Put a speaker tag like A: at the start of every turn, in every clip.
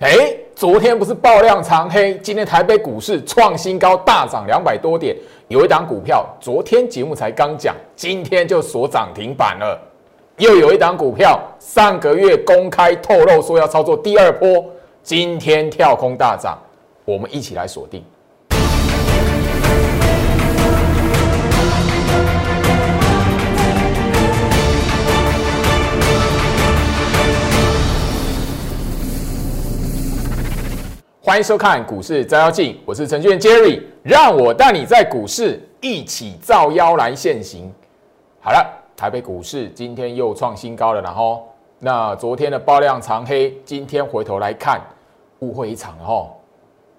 A: 哎，昨天不是爆量长黑，今天台北股市创新高，大涨两百多点。有一档股票，昨天节目才刚讲，今天就锁涨停板了。又有一档股票，上个月公开透露说要操作第二波，今天跳空大涨，我们一起来锁定。欢迎收看股市照妖镜，我是程序员 Jerry，让我带你在股市一起照妖来现行。好了，台北股市今天又创新高了，然后那昨天的爆量长黑，今天回头来看，误会一场哦。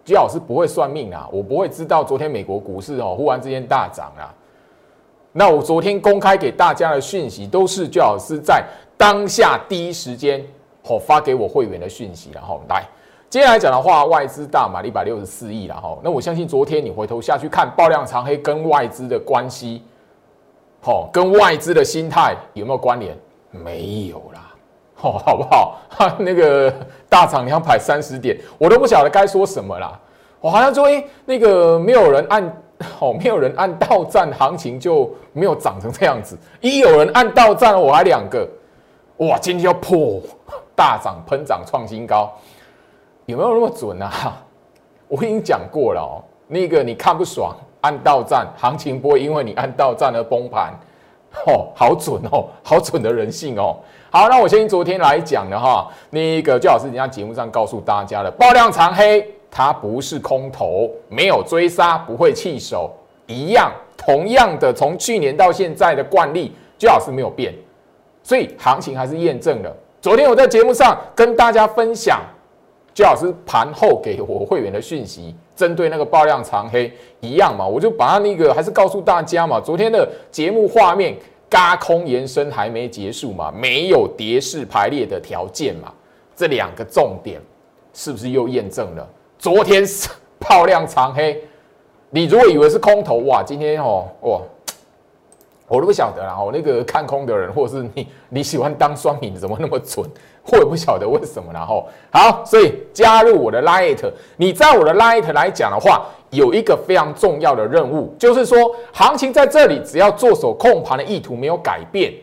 A: 居老师不会算命啊，我不会知道昨天美国股市哦忽然之间大涨啊。那我昨天公开给大家的讯息，都是居老师在当下第一时间哦发给我会员的讯息，然后来。接下来讲的话，外资大买一百六十四亿了哈。那我相信昨天你回头下去看爆量长黑跟外资的关系，好，跟外资的心态有没有关联？没有啦，好，好不好？那个大涨两百三十点，我都不晓得该说什么啦。我好像说，哎，那个没有人按，哦，没有人按到站，行情就没有涨成这样子。一有人按到站，我还两个，哇，今天要破大涨喷涨创新高。有没有那么准啊？我已经讲过了哦，那个你看不爽，按到站，行情不会因为你按到站而崩盘，哦，好准哦，好准的人性哦。好，那我先昨天来讲的哈，那个就好是人家节目上告诉大家了，爆量长黑，它不是空头，没有追杀，不会弃手，一样，同样的，从去年到现在的惯例，就好是没有变，所以行情还是验证了。昨天我在节目上跟大家分享。就老师盘后给我会员的讯息，针对那个爆量长黑一样嘛，我就把它那个还是告诉大家嘛。昨天的节目画面，嘎空延伸还没结束嘛，没有跌势排列的条件嘛，这两个重点是不是又验证了？昨天爆量长黑，你如果以为是空头哇，今天哦哇。我都不晓得啦，哦，那个看空的人，或者是你你喜欢当双米，怎么那么准？我也不晓得为什么。然后好，所以加入我的 Light，你在我的 Light 来讲的话，有一个非常重要的任务，就是说行情在这里，只要做手控盘的意图没有改变，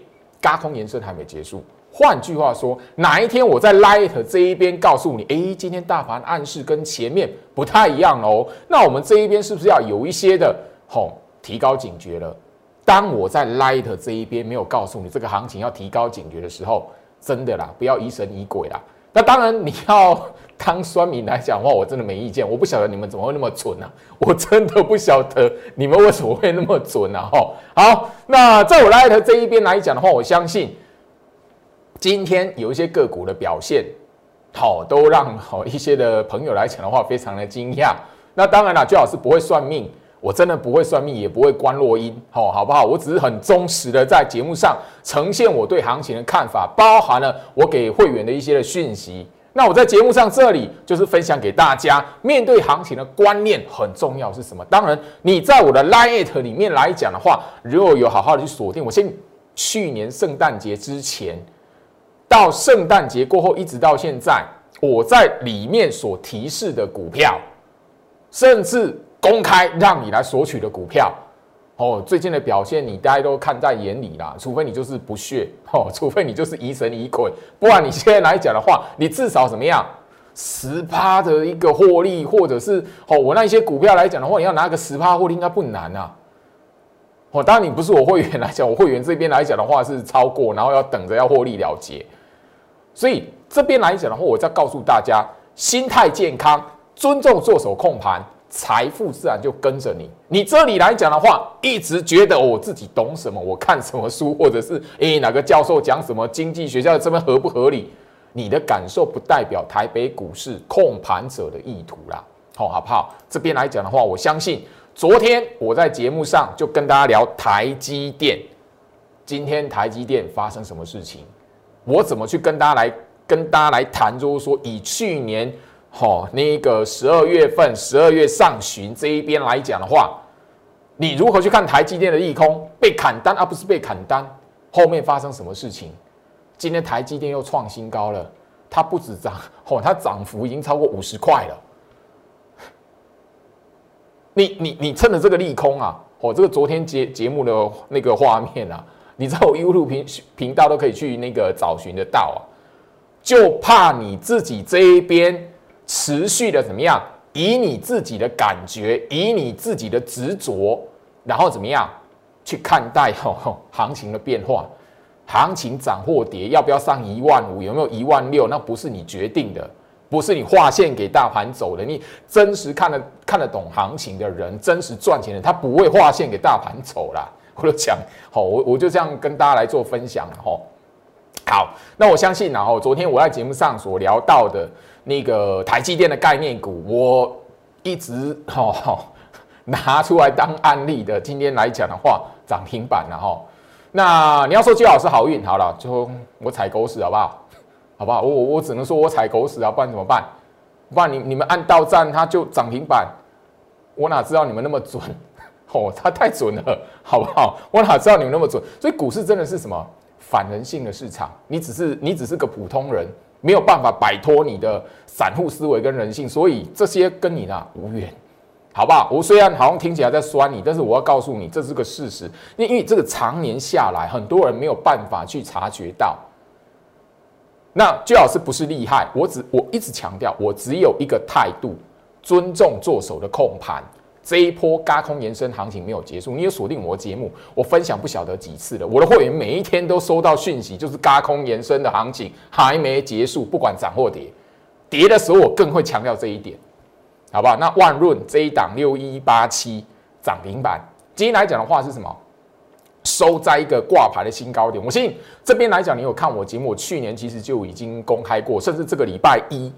A: 嘎空延伸还没结束。换句话说，哪一天我在 Light 这一边告诉你，哎，今天大盘暗示跟前面不太一样哦，那我们这一边是不是要有一些的吼提高警觉了？当我在 Light 这一边没有告诉你这个行情要提高警觉的时候，真的啦，不要疑神疑鬼啦。那当然，你要当酸民来讲的话，我真的没意见。我不晓得你们怎么会那么准呢？我真的不晓得你们为什么会那么准呢？哈，好，那在我 Light 这一边来讲的话，我相信今天有一些个股的表现，好，都让好一些的朋友来讲的话，非常的惊讶。那当然了，最好是不会算命。我真的不会算命，也不会观落音，好，好不好？我只是很忠实的在节目上呈现我对行情的看法，包含了我给会员的一些的讯息。那我在节目上这里就是分享给大家，面对行情的观念很重要是什么？当然，你在我的 Lite 里面来讲的话，如果有好好的去锁定，我先去年圣诞节之前到圣诞节过后，一直到现在，我在里面所提示的股票，甚至。公开让你来索取的股票，哦，最近的表现你大家都看在眼里啦。除非你就是不屑，哦，除非你就是疑神疑鬼，不然你现在来讲的话，你至少怎么样十趴的一个获利，或者是哦，我那一些股票来讲的话，你要拿个十趴获利应该不难啊。哦，当然你不是我会员来讲，我会员这边来讲的话是超过，然后要等着要获利了结。所以这边来讲的话，我再告诉大家，心态健康，尊重做手控盘。财富自然就跟着你。你这里来讲的话，一直觉得我自己懂什么，我看什么书，或者是诶哪个教授讲什么经济学校这边合不合理？你的感受不代表台北股市控盘者的意图啦。好，好不好？这边来讲的话，我相信昨天我在节目上就跟大家聊台积电，今天台积电发生什么事情？我怎么去跟大家来跟大家来谈？就是说以去年。好，那个十二月份、十二月上旬这一边来讲的话，你如何去看台积电的利空被砍单，而不是被砍单？后面发生什么事情？今天台积电又创新高了，它不止涨，哦，它涨幅已经超过五十块了。你你你趁着这个利空啊，哦，这个昨天节节目的那个画面啊，你在我 YouTube 频频道都可以去那个找寻得到啊，就怕你自己这一边持续的怎么样，以你自己的感觉，以你自己的执着，然后怎么样去看待吼行情的变化，行情涨或跌，要不要上一万五，有没有一万六，那不是你决定的。不是你划线给大盘走的，你真实看得看得懂行情的人，真实赚钱的，他不会划线给大盘走啦。我就讲，好，我我就这样跟大家来做分享了哈。好，那我相信然后昨天我在节目上所聊到的那个台积电的概念股，我一直哈 拿出来当案例的。今天来讲的话，涨停板了哈。那你要说最好是好运，好了，就我踩狗屎好不好？好不好？我我我只能说我踩狗屎啊，不然怎么办？不然你你们按到站它就涨停板，我哪知道你们那么准？哦，它太准了，好不好？我哪知道你们那么准？所以股市真的是什么反人性的市场？你只是你只是个普通人，没有办法摆脱你的散户思维跟人性，所以这些跟你呢无缘，好不好？我虽然好像听起来在酸你，但是我要告诉你这是个事实，因为这个常年下来，很多人没有办法去察觉到。那最好是不是厉害？我只我一直强调，我只有一个态度，尊重做手的控盘。这一波高空延伸行情没有结束，你有锁定我节目，我分享不晓得几次了。我的会员每一天都收到讯息，就是高空延伸的行情还没结束，不管涨或跌，跌的时候我更会强调这一点，好不好？那万润这一档六一八七涨停板，今天来讲的话是什么？收在一个挂牌的新高点，我信这边来讲，你有看我节目，去年其实就已经公开过，甚至这个礼拜一，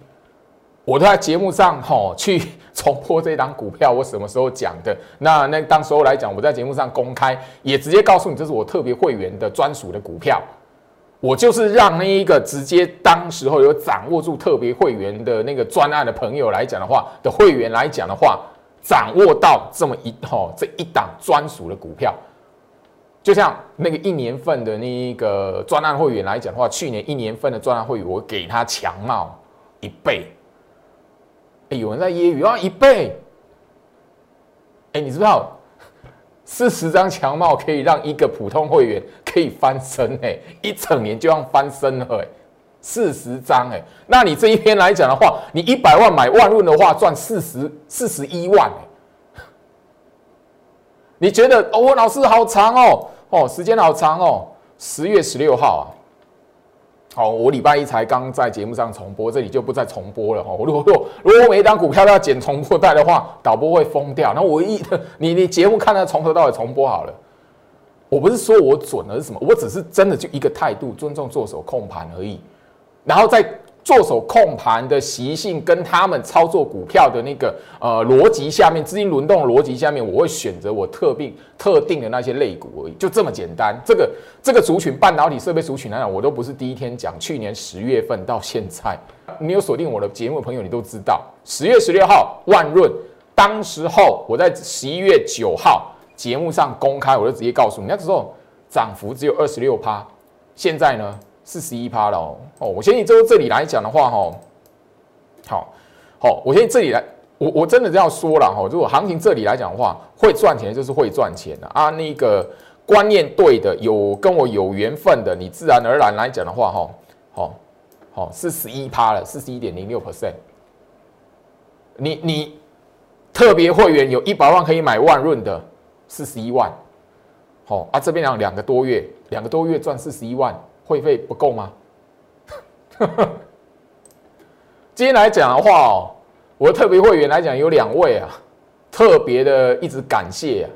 A: 我都在节目上吼 去重播这一档股票，我什么时候讲的？那那当时候来讲，我在节目上公开，也直接告诉你，这是我特别会员的专属的股票，我就是让那一个直接当时候有掌握住特别会员的那个专案的朋友来讲的话，的会员来讲的话，掌握到这么一吼这一档专属的股票。就像那个一年份的那一个专案会员来讲的话，去年一年份的专案会员，我给他强帽一倍。有人在揶揄啊，一倍。哎，你知道四十张强帽可以让一个普通会员可以翻身？哎，一整年就要翻身了。哎，四十张，哎，那你这一篇来讲的话，你一百万买万润的话，赚四十四十一万。你觉得哦，老师好长哦。哦，时间好长哦，十月十六号啊。好，我礼拜一才刚在节目上重播，这里就不再重播了哈。如果如果每一张股票都要剪重播带的话，导播会疯掉。那我一 你你节目看了从头到尾重播好了。我不是说我准了是什么，我只是真的就一个态度，尊重做手控盘而已。然后再。做手控盘的习性跟他们操作股票的那个呃逻辑下面，资金轮动逻辑下面，我会选择我特定特定的那些类股而已，就这么简单。这个这个族群半导体设备族群来讲，我都不是第一天讲，去年十月份到现在，你有锁定我的节目的朋友，你都知道，十月十六号万润，当时候我在十一月九号节目上公开，我就直接告诉你，那时候涨幅只有二十六趴，现在呢？四十一趴了哦，哦，我相信这这里来讲的话，哈，好，好，我相信这里来，我我真的这样说了哈，如果行情这里来讲的话，会赚钱就是会赚钱的啊，那个观念对的，有跟我有缘分的，你自然而然来讲的话，哈，好，好，四十一趴了，四十一点零六 percent，你你特别会员有一百万可以买万润的，四十一万，好啊，这边两两个多月，两个多月赚四十一万。会费不够吗？今天来讲的话哦，我的特别会员来讲有两位啊，特别的一直感谢啊。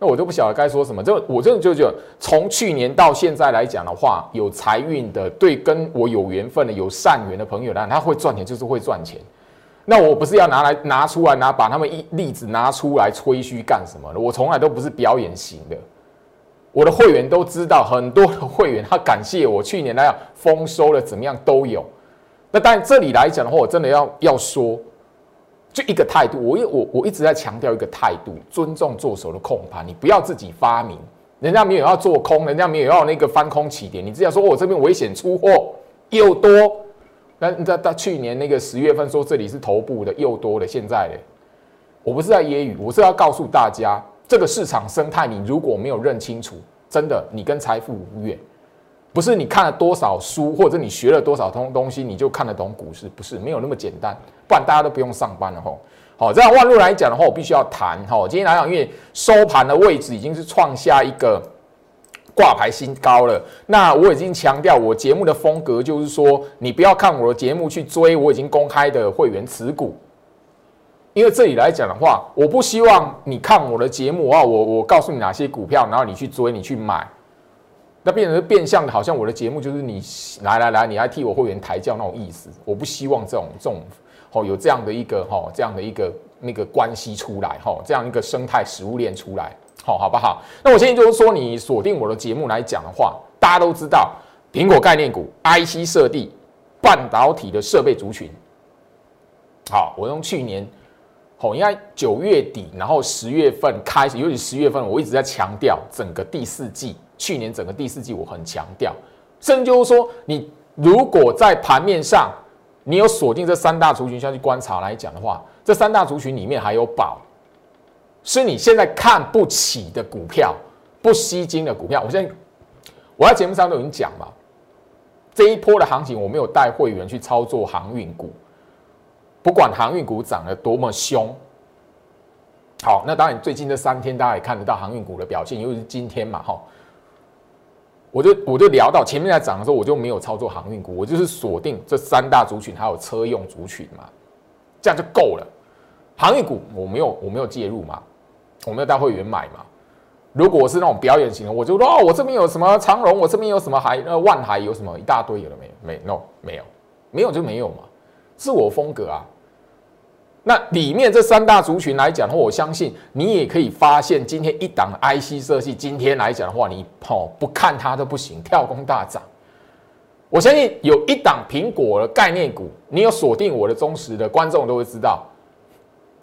A: 那我都不晓得该说什么。就我真的就觉得，从去年到现在来讲的话，有财运的，对跟我有缘分的、有善缘的朋友呢，他会赚钱就是会赚钱。那我不是要拿来拿出来拿把他们一例子拿出来吹嘘干什么的？我从来都不是表演型的。我的会员都知道，很多的会员他感谢我去年那样丰收了怎么样都有。那但这里来讲的话，我真的要要说，就一个态度，我我我一直在强调一个态度，尊重做手的控盘，你不要自己发明，人家没有要做空，人家没有要那个翻空起点，你只要说我这边危险出货又多，那那到去年那个十月份说这里是头部的又多了，现在呢，我不是在揶揄，我是要告诉大家，这个市场生态你如果没有认清楚，真的你跟财富无缘。不是你看了多少书，或者你学了多少东东西，你就看得懂股市，不是没有那么简单，不然大家都不用上班了吼。好，这样万路来讲的话，我必须要谈哈。今天来讲，因为收盘的位置已经是创下一个挂牌新高了。那我已经强调，我节目的风格就是说，你不要看我的节目去追我已经公开的会员持股，因为这里来讲的话，我不希望你看我的节目啊，我我告诉你哪些股票，然后你去追，你去买。那变成变相的，好像我的节目就是你来来来，你来替我会员抬轿那种意思。我不希望这种这种哦有这样的一个哈这样的一个那个关系出来哈，这样一个生态食物链出来，好好不好？那我现在就是说，你锁定我的节目来讲的话，大家都知道苹果概念股、IC 设计、半导体的设备族群。好，我用去年好应该九月底，然后十月份开始，尤其十月份，我一直在强调整个第四季。去年整个第四季，我很强调，甚至就是说，你如果在盘面上，你有锁定这三大族群下去观察来讲的话，这三大族群里面还有宝，是你现在看不起的股票，不吸金的股票。我现在我在节目上都已经讲嘛，这一波的行情，我没有带会员去操作航运股，不管航运股涨得多么凶。好，那当然最近这三天大家也看得到航运股的表现，尤其是今天嘛，哈。我就我就聊到前面在涨的时候，我就没有操作航运股，我就是锁定这三大族群，还有车用族群嘛，这样就够了。航运股我没有我没有介入嘛，我没有带会员买嘛。如果是那种表演型的，我就说哦，我这边有什么长荣，我这边有什么海呃万海有什么一大堆有了没有？没 no 没有没有就没有嘛，自我风格啊。那里面这三大族群来讲的话，我相信你也可以发现，今天一档 IC 设计，今天来讲的话，你哦不看它都不行，跳空大涨。我相信有一档苹果的概念股，你有锁定我的忠实的观众都会知道，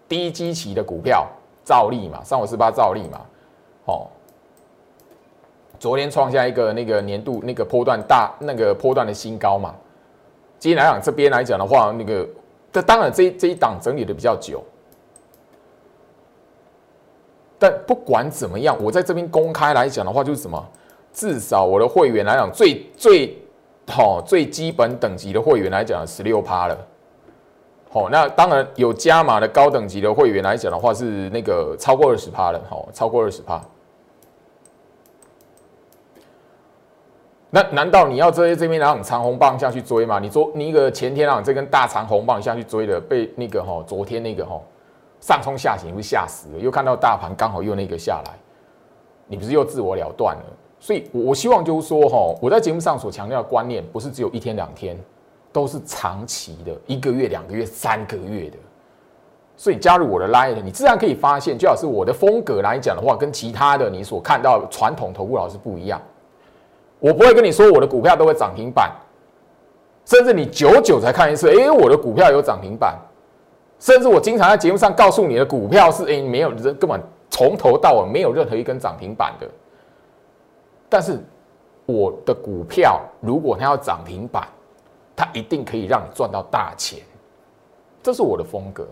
A: 低基期的股票，兆利嘛，三五四八兆利嘛，哦，昨天创下一个那个年度那个波段大那个波段的新高嘛。今天来讲这边来讲的话，那个。这当然，这这一档整理的比较久，但不管怎么样，我在这边公开来讲的话，就是什么？至少我的会员来讲，最最好最基本等级的会员来讲，十六趴了。好，那当然有加码的高等级的会员来讲的话，是那个超过二十趴了。好，超过二十趴。那难道你要追这边让长红棒下去追吗？你昨你一个前天啊这根大长红棒下去追的，被那个哈昨天那个哈上冲下行，会吓死了。又看到大盘刚好又那个下来，你不是又自我了断了？所以，我我希望就是说哈，我在节目上所强调的观念，不是只有一天两天，都是长期的，一个月、两个月、三个月的。所以加入我的 Line，你自然可以发现，最好是我的风格来讲的话，跟其他的你所看到传统投顾老师不一样。我不会跟你说我的股票都会涨停板，甚至你久久才看一次，哎，我的股票有涨停板，甚至我经常在节目上告诉你的股票是，哎，没有人根本从头到尾没有任何一根涨停板的。但是我的股票如果它要涨停板，它一定可以让你赚到大钱，这是我的风格。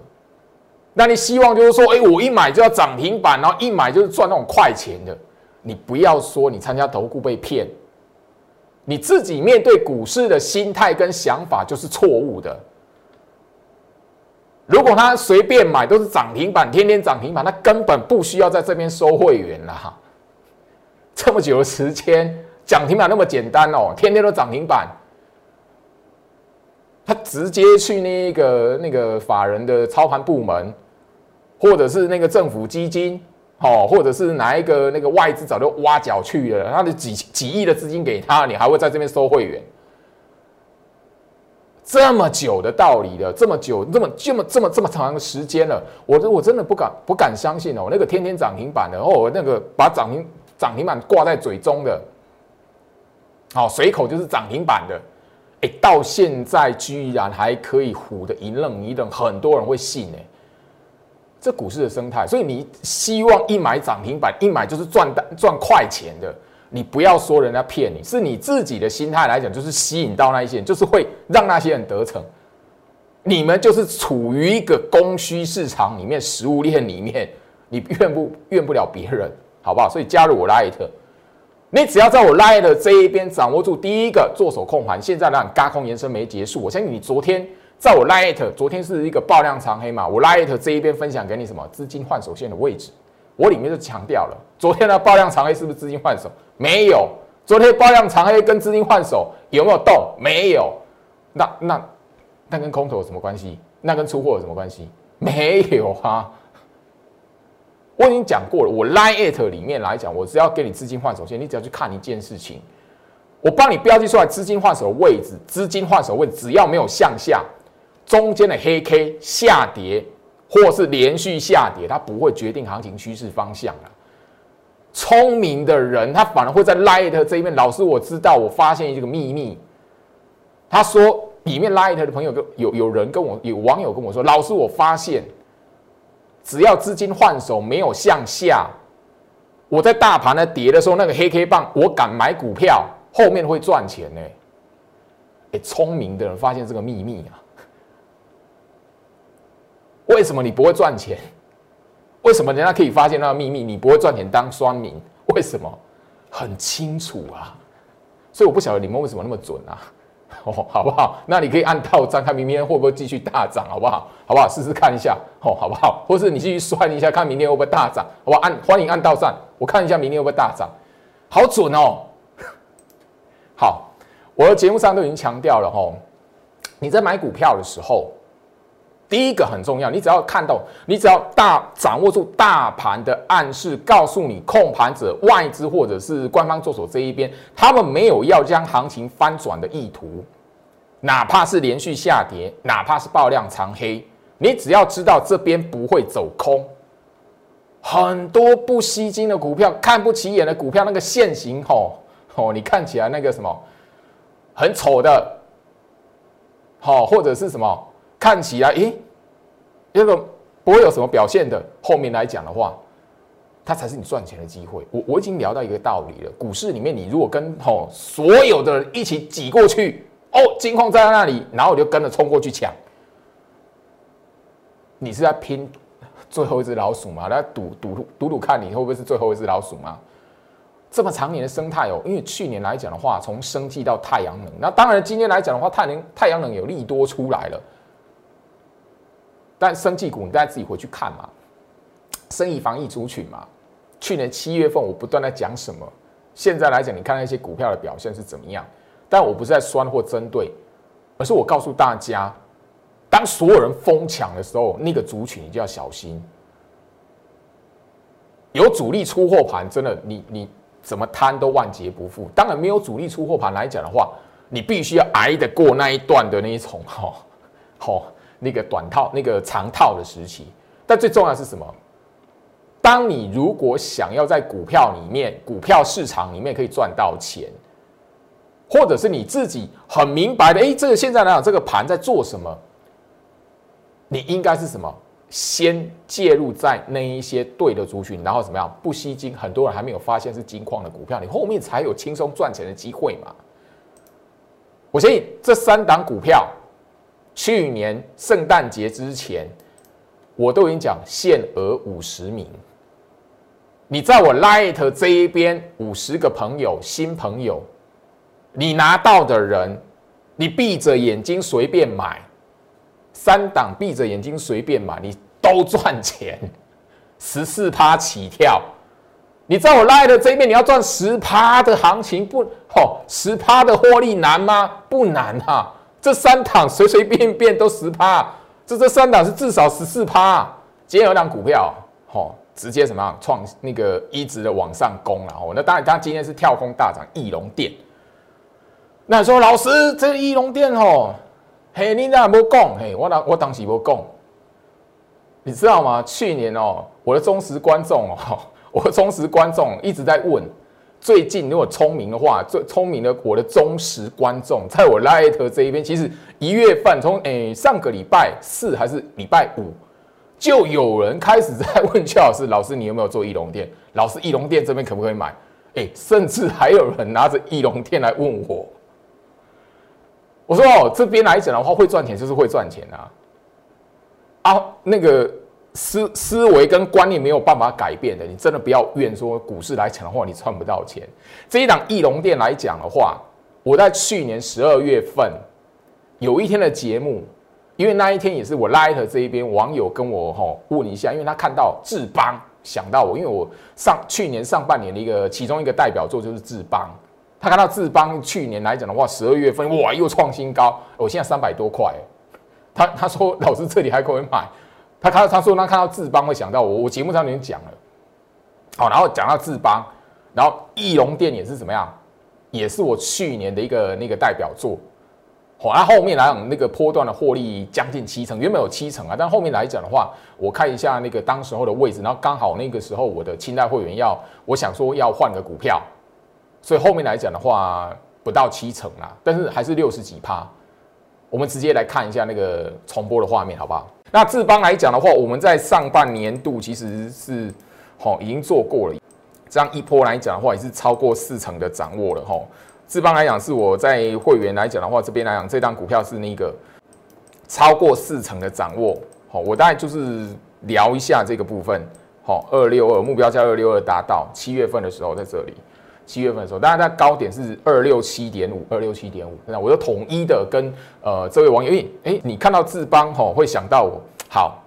A: 那你希望就是说，哎，我一买就要涨停板，然后一买就是赚那种快钱的，你不要说你参加投顾被骗。你自己面对股市的心态跟想法就是错误的。如果他随便买都是涨停板，天天涨停板，他根本不需要在这边收会员了哈。这么久的时间，涨停板那么简单哦，天天都涨停板，他直接去那个那个法人的操盘部门，或者是那个政府基金。哦，或者是哪一个那个外资早就挖角去了，他的几几亿的资金给他，你还会在这边收会员？这么久的道理了，这么久，这么这么这么这么长的时间了，我我真的不敢不敢相信哦，那个天天涨停板的哦，那个把涨停涨停板挂在嘴中的，好随口就是涨停板的，哎，到现在居然还可以唬的一愣一愣，很多人会信哎。这股市的生态，所以你希望一买涨停板，一买就是赚赚快钱的，你不要说人家骗你，是你自己的心态来讲，就是吸引到那一些人，就是会让那些人得逞。你们就是处于一个供需市场里面，食物链里面，你怨不怨不了别人，好不好？所以加入我 Light，你只要在我 Light 这一边掌握住第一个做手控盘，现在让嘎空延伸没结束，我相信你昨天在我 Light，昨天是一个爆量长黑嘛，我 Light 这一边分享给你什么资金换手线的位置。我里面就强调了，昨天的爆量长黑是不是资金换手？没有。昨天爆量长黑跟资金换手有没有动？没有。那那那跟空头有什么关系？那跟出货有什么关系？没有啊。我已经讲过了，我 line it 里面来讲，我只要给你资金换手线，你只要去看一件事情，我帮你标记出来资金换手的位置，资金换手位只要没有向下，中间的黑 K 下跌。或是连续下跌，它不会决定行情趋势方向啊。聪明的人，他反而会在 Light 这一面。老师，我知道，我发现一个秘密。他说，里面 Light 的朋友跟有有人跟我有网友跟我说，老师，我发现只要资金换手没有向下，我在大盘的跌的时候，那个黑 K 棒，我敢买股票，后面会赚钱呢。哎，聪明的人发现这个秘密啊。为什么你不会赚钱？为什么人家可以发现那个秘密，你不会赚钱当酸民？为什么？很清楚啊！所以我不晓得你们为什么那么准啊？哦，好不好？那你可以按套账，看明天会不会继续大涨，好不好？好不好？试试看一下，哦，好不好？或是你继续算一下，看明天会不会大涨，好不好？按欢迎按到账，我看一下明天会不会大涨，好准哦！好，我的节目上都已经强调了，吼，你在买股票的时候。第一个很重要，你只要看到，你只要大掌握住大盘的暗示，告诉你控盘者、外资或者是官方做手这一边，他们没有要将行情翻转的意图，哪怕是连续下跌，哪怕是爆量长黑，你只要知道这边不会走空，很多不吸金的股票、看不起眼的股票，那个线型吼吼，你看起来那个什么很丑的，好或者是什么。看起来，诶，这个不会有什么表现的。后面来讲的话，它才是你赚钱的机会。我我已经聊到一个道理了。股市里面，你如果跟吼所有的人一起挤过去，哦，金矿在那里，然后我就跟着冲过去抢，你是在拼最后一只老鼠吗？来赌赌赌赌看你会不会是最后一只老鼠吗？这么长年的生态哦，因为去年来讲的话，从生计到太阳能，那当然今天来讲的话，太阳太阳能有利多出来了。但生技股，你大家自己回去看嘛。生意防疫族群嘛，去年七月份我不断在讲什么，现在来讲，你看那些股票的表现是怎么样？但我不是在酸或针对，而是我告诉大家，当所有人疯抢的时候，那个族群你就要小心。有主力出货盘，真的，你你怎么贪都万劫不复。当然没有主力出货盘来讲的话，你必须要挨得过那一段的那一重，哈，好。那个短套、那个长套的时期，但最重要是什么？当你如果想要在股票里面、股票市场里面可以赚到钱，或者是你自己很明白的，哎，这个现在来讲，这个盘在做什么？你应该是什么？先介入在那一些对的族群，然后怎么样？不吸金，很多人还没有发现是金矿的股票，你后面才有轻松赚钱的机会嘛？我相信这三档股票。去年圣诞节之前，我都已经讲限额五十名。你在我 Light 这一边五十个朋友新朋友，你拿到的人，你闭着眼睛随便买，三档闭着眼睛随便买，你都赚钱，十四趴起跳。你在我 Light 这一边，你要赚十趴的行情不？哦，十趴的获利难吗？不难哈。这三档随随便便都十趴，这这三档是至少十四趴。今天有档股票，吼，直接什么创那个一直的往上攻了，吼。那当然，它今天是跳空大涨，翼龙电。那说老师，这翼龙电吼，嘿，你那无讲，嘿，我当我当时无讲，你知道吗？去年哦，我的忠实观众哦，我的忠实观众一直在问。最近如果聪明的话，最聪明的我的忠实观众，在我 Light 这一边，其实一月份从诶上个礼拜四还是礼拜五，就有人开始在问邱老师：“老师，你有没有做翼龙店？老师，翼龙店这边可不可以买？”哎，甚至还有人拿着翼龙店来问我，我说哦，这边来讲的话，会赚钱就是会赚钱啊，啊，那个思思维跟观念没有办法改变的，你真的不要怨说股市来讲的话，你赚不到钱。这一档翼龙店来讲的话，我在去年十二月份有一天的节目。因为那一天也是我 Light 这一边网友跟我吼问一下，因为他看到智邦想到我，因为我上去年上半年的一个其中一个代表作就是智邦，他看到智邦去年来讲的话，十二月份哇又创新高，我现在三百多块，他他说老师这里还可以买，他看到他说他看到智邦会想到我，我节目上已经讲了，好，然后讲到智邦，然后翼龙店也是怎么样，也是我去年的一个那个代表作。好，那后面来讲，那个波段的获利将近七成，原本有七成啊，但后面来讲的话，我看一下那个当时候的位置，然后刚好那个时候我的清代会员要，我想说要换个股票，所以后面来讲的话不到七成啦，但是还是六十几趴。我们直接来看一下那个重播的画面，好不好？那智邦来讲的话，我们在上半年度其实是好已经做过了，这样一波来讲的话也是超过四成的掌握了哈。智邦来讲，是我在会员来讲的话，这边来讲，这张股票是那个超过四成的掌握。好，我大概就是聊一下这个部分。好，二六二目标价二六二达到七月份的时候，在这里，七月份的时候，当然在高点是二六七点五，二六七点五。那我就统一的跟呃这位网友，哎哎，你看到智邦吼，会想到我，好，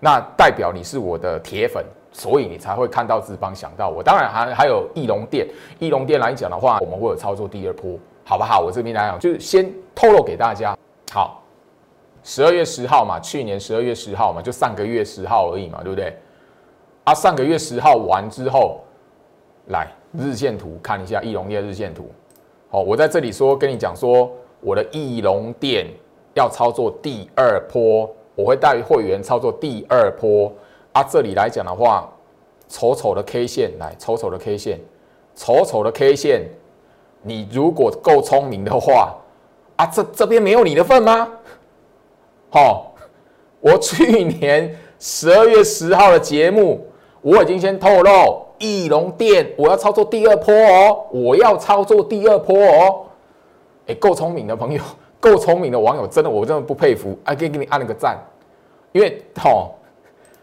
A: 那代表你是我的铁粉。所以你才会看到志邦想到我，当然还还有翼龙店，翼龙店来讲的话，我们会有操作第二波，好不好？我这边来讲，就是先透露给大家。好，十二月十号嘛，去年十二月十号嘛，就上个月十号而已嘛，对不对？啊，上个月十号完之后，来日线图看一下翼龙店日线图。好，我在这里说跟你讲说，我的翼龙店要操作第二波，我会带会员操作第二波。啊，这里来讲的话，丑丑的 K 线，来丑丑的 K 线，丑丑的 K 线，你如果够聪明的话，啊，这这边没有你的份吗？好，我去年十二月十号的节目，我已经先透露，翼龙店我要操作第二波哦，我要操作第二波哦，哎，够聪明的朋友，够聪明的网友，真的我真的不佩服，啊，可以给你按了个赞，因为好。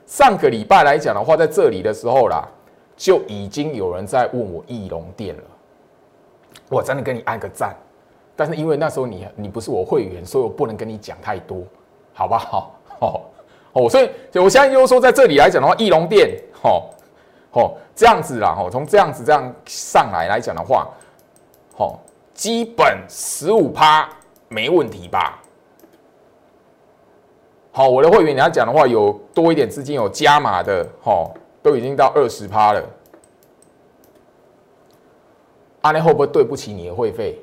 A: 上个礼拜来讲的话，在这里的时候啦，就已经有人在问我翼龙店了。我真的跟你按个赞，但是因为那时候你你不是我会员，所以我不能跟你讲太多，好不好？哦哦，所以我现在就是说，在这里来讲的话，翼龙店，哦哦这样子啦，哦从这样子这样上来来讲的话，哦基本十五趴没问题吧？好，我的会员你要讲的话，有多一点资金有加码的，哈，都已经到二十趴了。阿内会不会对不起你的会费？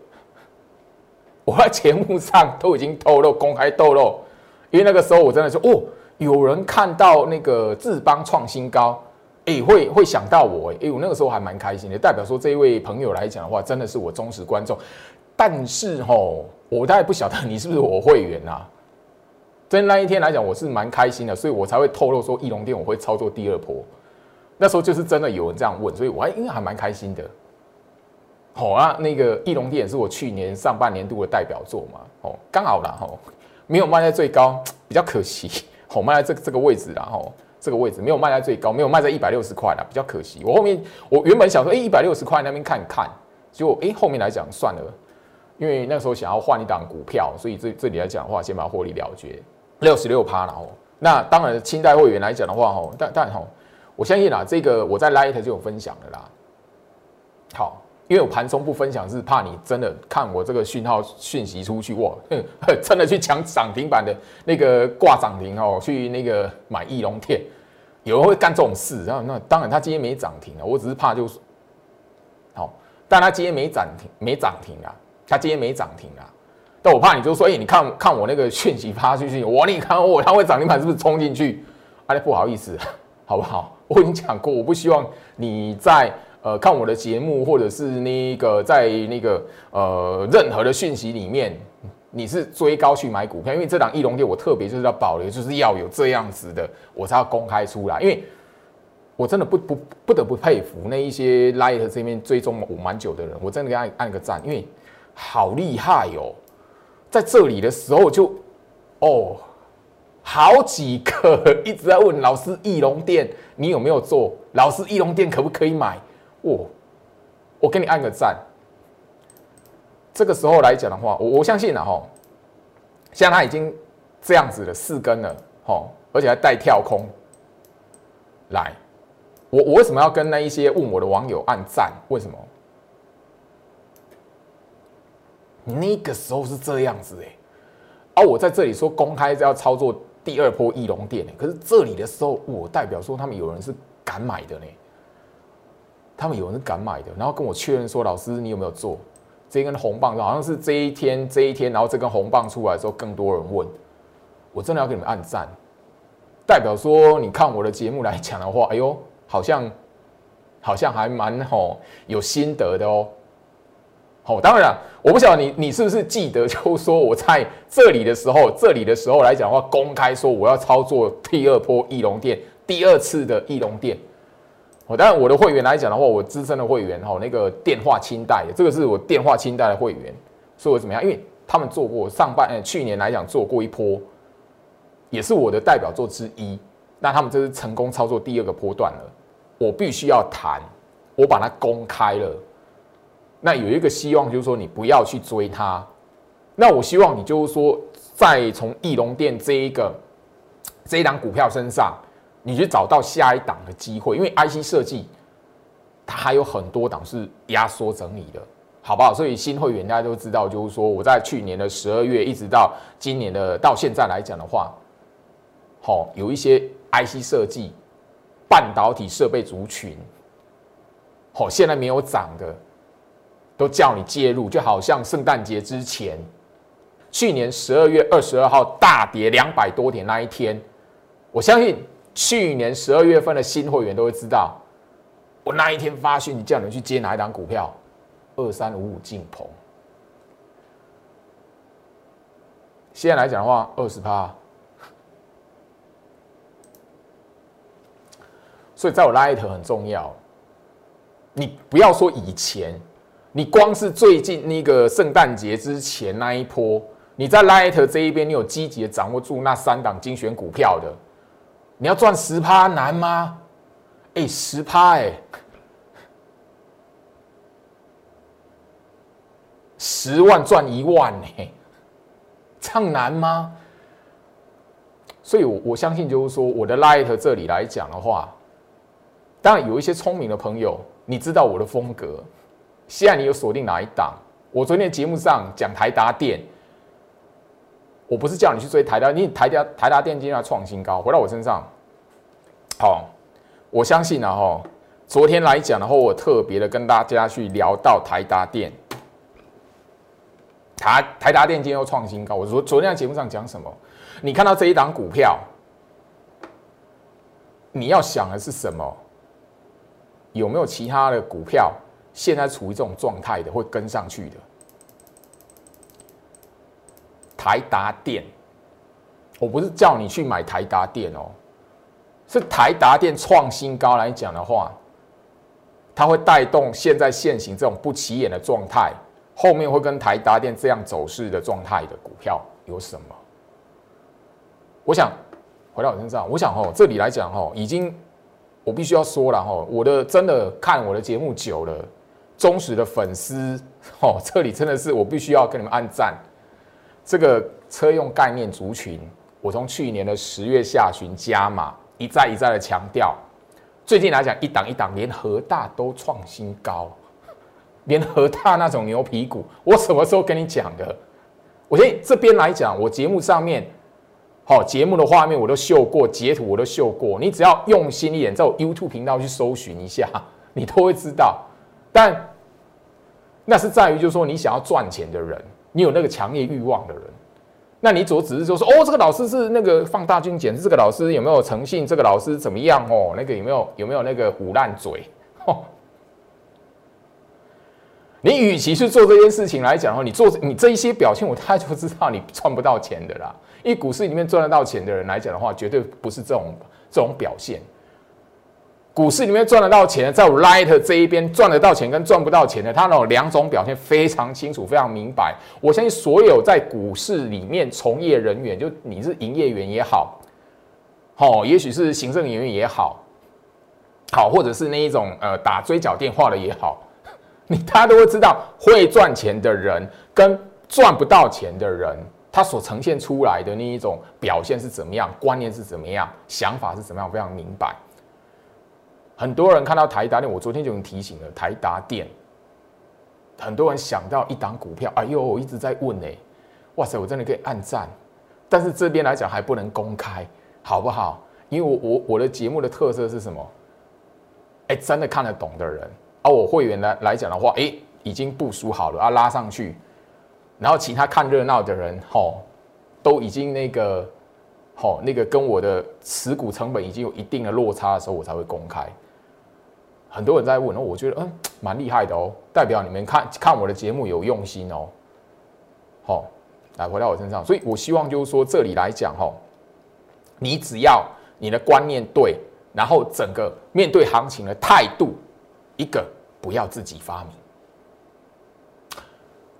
A: 我在节目上都已经透露，公开透露，因为那个时候我真的说，哦，有人看到那个智邦创新高，哎，会会想到我，哎，我那个时候还蛮开心的，代表说这一位朋友来讲的话，真的是我忠实观众。但是吼，我大概不晓得你是不是我会员啊？所以那一天来讲，我是蛮开心的，所以我才会透露说翼龙店我会操作第二波。那时候就是真的有人这样问，所以我还应该还蛮开心的。好啊，那个翼龙店是我去年上半年度的代表作嘛，哦，刚好啦，哦，没有卖在最高，比较可惜。哦，卖在这这个位置啦，哦，这个位置没有卖在最高，没有卖在一百六十块啦，比较可惜。我后面我原本想说，哎，一百六十块那边看看，结果哎后面来讲算了，因为那时候想要换一档股票，所以这这里来讲的话，先把获利了结。六十六趴了哦，那当然，清代会员来讲的话哦，但但哦，我相信啦，这个我在 Light 就有分享的啦。好，因为我盘中不分享是怕你真的看我这个讯号讯息出去哇，真的去抢涨停板的那个挂涨停哦，去那个买翼龙店，有人会干这种事，然后那当然他今天没涨停啊，我只是怕就是好，但他今天没涨停，没涨停啊，他今天没涨停啊。但我怕你就说，哎，你看看我那个讯息发出去，我你看我它会涨停板是不是冲进去？哎，不好意思，好不好？我已经讲过，我不希望你在呃看我的节目，或者是那个在那个呃任何的讯息里面，你是追高去买股票，因为这档翼龙店我特别就是要保留，就是要有这样子的，我才要公开出来，因为我真的不不不得不佩服那一些 Light 这边追踪我蛮久的人，我真的给按按个赞，因为好厉害哦，在这里的时候就哦，好几个一直在问老师翼龙店你有没有做，老师翼龙店可不可以买？我我给你按个赞。这个时候来讲的话，我我相信了哈，现在他已经这样子了四根了，哈，而且还带跳空来。我我为什么要跟那一些问我的网友按赞？为什么？那个时候是这样子哎，而我在这里说公开要操作第二波翼龙店，可是这里的时候，我代表说他们有人是敢买的呢，他们有人是敢买的，然后跟我确认说，老师你有没有做？这根红棒好像是这一天这一天，然后这根红棒出来之后，更多人问，我真的要给你们按赞，代表说你看我的节目来讲的话，哎呦，好像好像还蛮吼有心得的哦。好，当然我不晓得你你是不是记得，就说我在这里的时候，这里的时候来讲的话，公开说我要操作第二波翼龙店，第二次的翼龙店。哦，当然我的会员来讲的话，我资深的会员哈，那个电话清代，这个是我电话清代的会员，所以我怎么样？因为他们做过上半，呃去年来讲做过一波，也是我的代表作之一。那他们这是成功操作第二个波段了，我必须要谈，我把它公开了。那有一个希望就是说，你不要去追它。那我希望你就是说，再从翼龙店这一个这一档股票身上。你去找到下一档的机会，因为 IC 设计它还有很多档是压缩整理的，好不好？所以新会员大家都知道，就是说我在去年的十二月一直到今年的到现在来讲的话，好有一些 IC 设计半导体设备族群，好现在没有涨的，都叫你介入，就好像圣诞节之前，去年十二月二十二号大跌两百多点那一天，我相信。去年十二月份的新会员都会知道，我那一天发讯你叫你去接哪一档股票，二三五五进棚。现在来讲的话，二十趴。所以在我 Light 很重要，你不要说以前，你光是最近那个圣诞节之前那一波，你在 Light 这一边，你有积极的掌握住那三档精选股票的。你要赚十趴难吗？哎，十趴哎，十万赚一万呢，这样难吗？所以，我我相信就是说，我的 Light 这里来讲的话，当然有一些聪明的朋友，你知道我的风格。现在你有锁定哪一档？我昨天节目上讲台达电。我不是叫你去追台达，你台达台达电今天要创新高，回到我身上。好，我相信啊，哈，昨天来讲的话，我特别的跟大家去聊到台达电，台台达电今天又创新高。我昨昨天在节目上讲什么？你看到这一档股票，你要想的是什么？有没有其他的股票现在处于这种状态的，会跟上去的？台达电，我不是叫你去买台达电哦，是台达电创新高来讲的话，它会带动现在现行这种不起眼的状态，后面会跟台达电这样走势的状态的股票有什么？我想回到我身上，我想哦，这里来讲哦，已经我必须要说了哈，我的真的看我的节目久了，忠实的粉丝哦，这里真的是我必须要跟你们按赞。这个车用概念族群，我从去年的十月下旬加码，一再一再的强调。最近来讲，一档一档，连和大都创新高，连和大那种牛皮股，我什么时候跟你讲的？我先这边来讲，我节目上面，好节目的画面我都秀过，截图我都秀过，你只要用心一点，在我 YouTube 频道去搜寻一下，你都会知道。但那是在于，就是说你想要赚钱的人。你有那个强烈欲望的人，那你左只是就说哦，这个老师是那个放大镜检，这个老师有没有诚信？这个老师怎么样？哦，那个有没有有没有那个虎烂嘴？哦，你与其去做这件事情来讲的话，你做你这一些表现，我大概就知道你赚不到钱的啦。因为股市里面赚得到钱的人来讲的话，绝对不是这种这种表现。股市里面赚得到钱，在我 Light 这一边赚得到钱跟赚不到钱的，他那种两种表现非常清楚，非常明白。我相信所有在股市里面从业人员，就你是营业员也好，好，也许是行政人员也好，好，或者是那一种呃打追缴电话的也好，你大家都会知道，会赚钱的人跟赚不到钱的人，他所呈现出来的那一种表现是怎么样，观念是怎么样，想法是怎么样，非常明白。很多人看到台达电，我昨天就已经提醒了台达电。很多人想到一档股票，哎呦，我一直在问呢，哇塞，我真的可以按赞，但是这边来讲还不能公开，好不好？因为我我我的节目的特色是什么？哎，真的看得懂的人，而我会员来来讲的话，哎，已经部署好了啊，拉上去，然后其他看热闹的人，吼，都已经那个，吼，那个跟我的持股成本已经有一定的落差的时候，我才会公开。很多人在问，哦，我觉得嗯蛮厉害的哦，代表你们看看我的节目有用心哦。好，来回到我身上，所以我希望就是说这里来讲哈，你只要你的观念对，然后整个面对行情的态度，一个不要自己发明，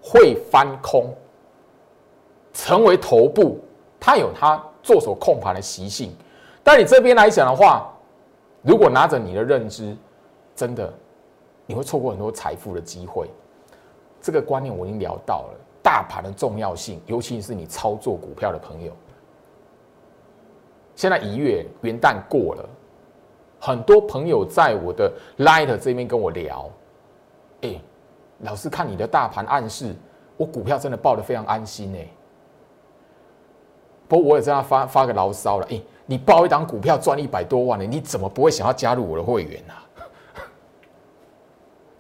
A: 会翻空，成为头部，它有它做手控盘的习性，但你这边来讲的话，如果拿着你的认知。真的，你会错过很多财富的机会。这个观念我已经聊到了，大盘的重要性，尤其是你操作股票的朋友。现在一月元旦过了，很多朋友在我的 Light 这边跟我聊，哎，老师看你的大盘暗示，我股票真的报的非常安心哎。不过我也在那发发个牢骚了，哎，你报一档股票赚一百多万呢，你怎么不会想要加入我的会员呢？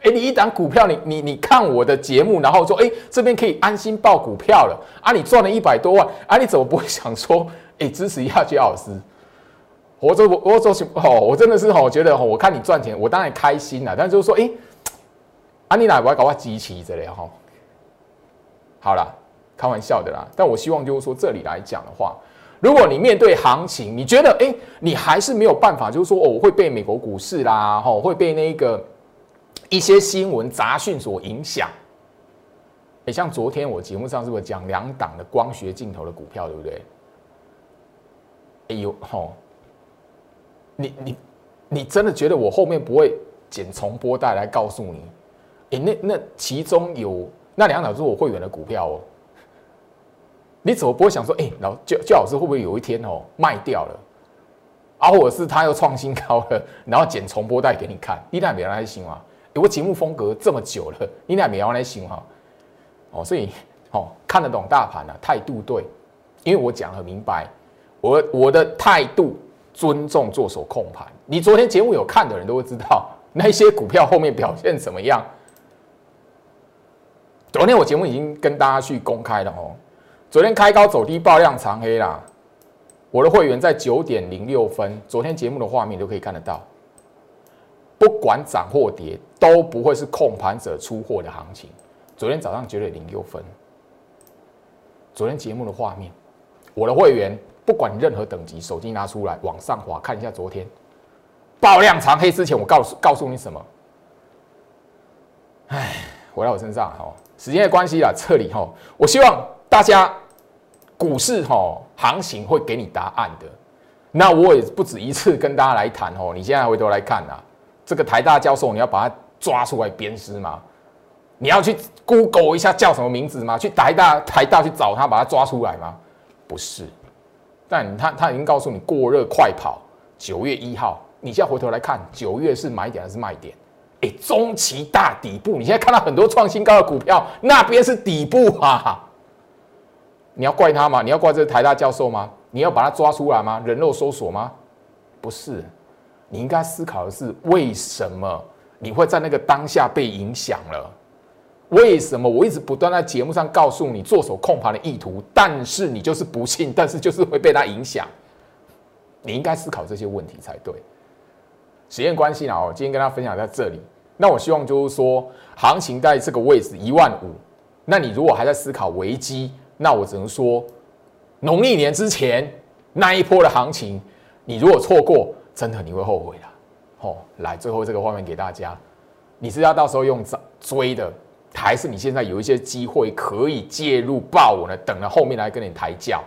A: 哎，你一档股票，你你你看我的节目，然后说，哎，这边可以安心报股票了啊！你赚了一百多万啊！你怎么不会 想说，哎，支持一下杰老师？我这我我说哦，我真的是哦，觉得哦，我看你赚钱，我当然开心了。但就是说，哎，啊，你哪不要搞我集齐之类哈？好了，开玩笑的啦。但我希望就是说，这里来讲的话，如果你面对行情，你觉得哎，你还是没有办法，就是说哦，我会被美国股市啦，哈，会被那个。一些新闻杂讯所影响，哎，像昨天我节目上是不是讲两档的光学镜头的股票，对不对？哎呦吼，你你你真的觉得我后面不会剪重播带来告诉你？哎，那那其中有那两档是我会员的股票哦，你怎么不会想说，哎，老焦焦老师会不会有一天哦卖掉了？啊，或者是他又创新高了，然后剪重播带给你看？一旦没人来信啊？我节目风格这么久了，你俩没要来行哈？哦，所以哦，看得懂大盘了，态度对，因为我讲很明白，我我的态度尊重做手控盘。你昨天节目有看的人都会知道，那些股票后面表现怎么样。昨天我节目已经跟大家去公开了哦，昨天开高走低爆量长黑啦，我的会员在九点零六分，昨天节目的画面都可以看得到。不管涨或跌，都不会是控盘者出货的行情。昨天早上九点零六分，昨天节目的画面，我的会员不管任何等级，手机拿出来往上滑看一下，昨天爆量长黑之前，我告诉告诉你什么？哎，回到我身上哈，时间的关系啦，这里哈，我希望大家股市哈行情会给你答案的。那我也不止一次跟大家来谈哦，你现在回头来看啊。这个台大教授，你要把他抓出来鞭尸吗？你要去 Google 一下叫什么名字吗？去台大台大去找他，把他抓出来吗？不是。但他他已经告诉你过热快跑，九月一号，你现在回头来看，九月是买点还是卖点？哎，中期大底部，你现在看到很多创新高的股票，那边是底部啊。你要怪他吗？你要怪这台大教授吗？你要把他抓出来吗？人肉搜索吗？不是。你应该思考的是，为什么你会在那个当下被影响了？为什么我一直不断在节目上告诉你做手控盘的意图，但是你就是不信，但是就是会被它影响？你应该思考这些问题才对。时间关系呢，我今天跟大家分享在这里。那我希望就是说，行情在这个位置一万五，那你如果还在思考危机，那我只能说，农历年之前那一波的行情，你如果错过。真的你会后悔的，哦，来最后这个画面给大家，你是要到时候用追的，还是你现在有一些机会可以介入爆我呢？等了后面来跟你抬轿，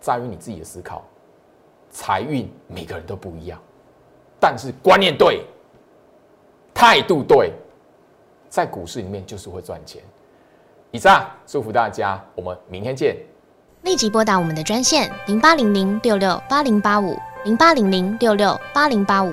A: 在于你自己的思考。财运每个人都不一样，但是观念对，态度对，在股市里面就是会赚钱。以上祝福大家，我们明天见。
B: 立即拨打我们的专线零八零零六六八零八五零八零零六六八零八五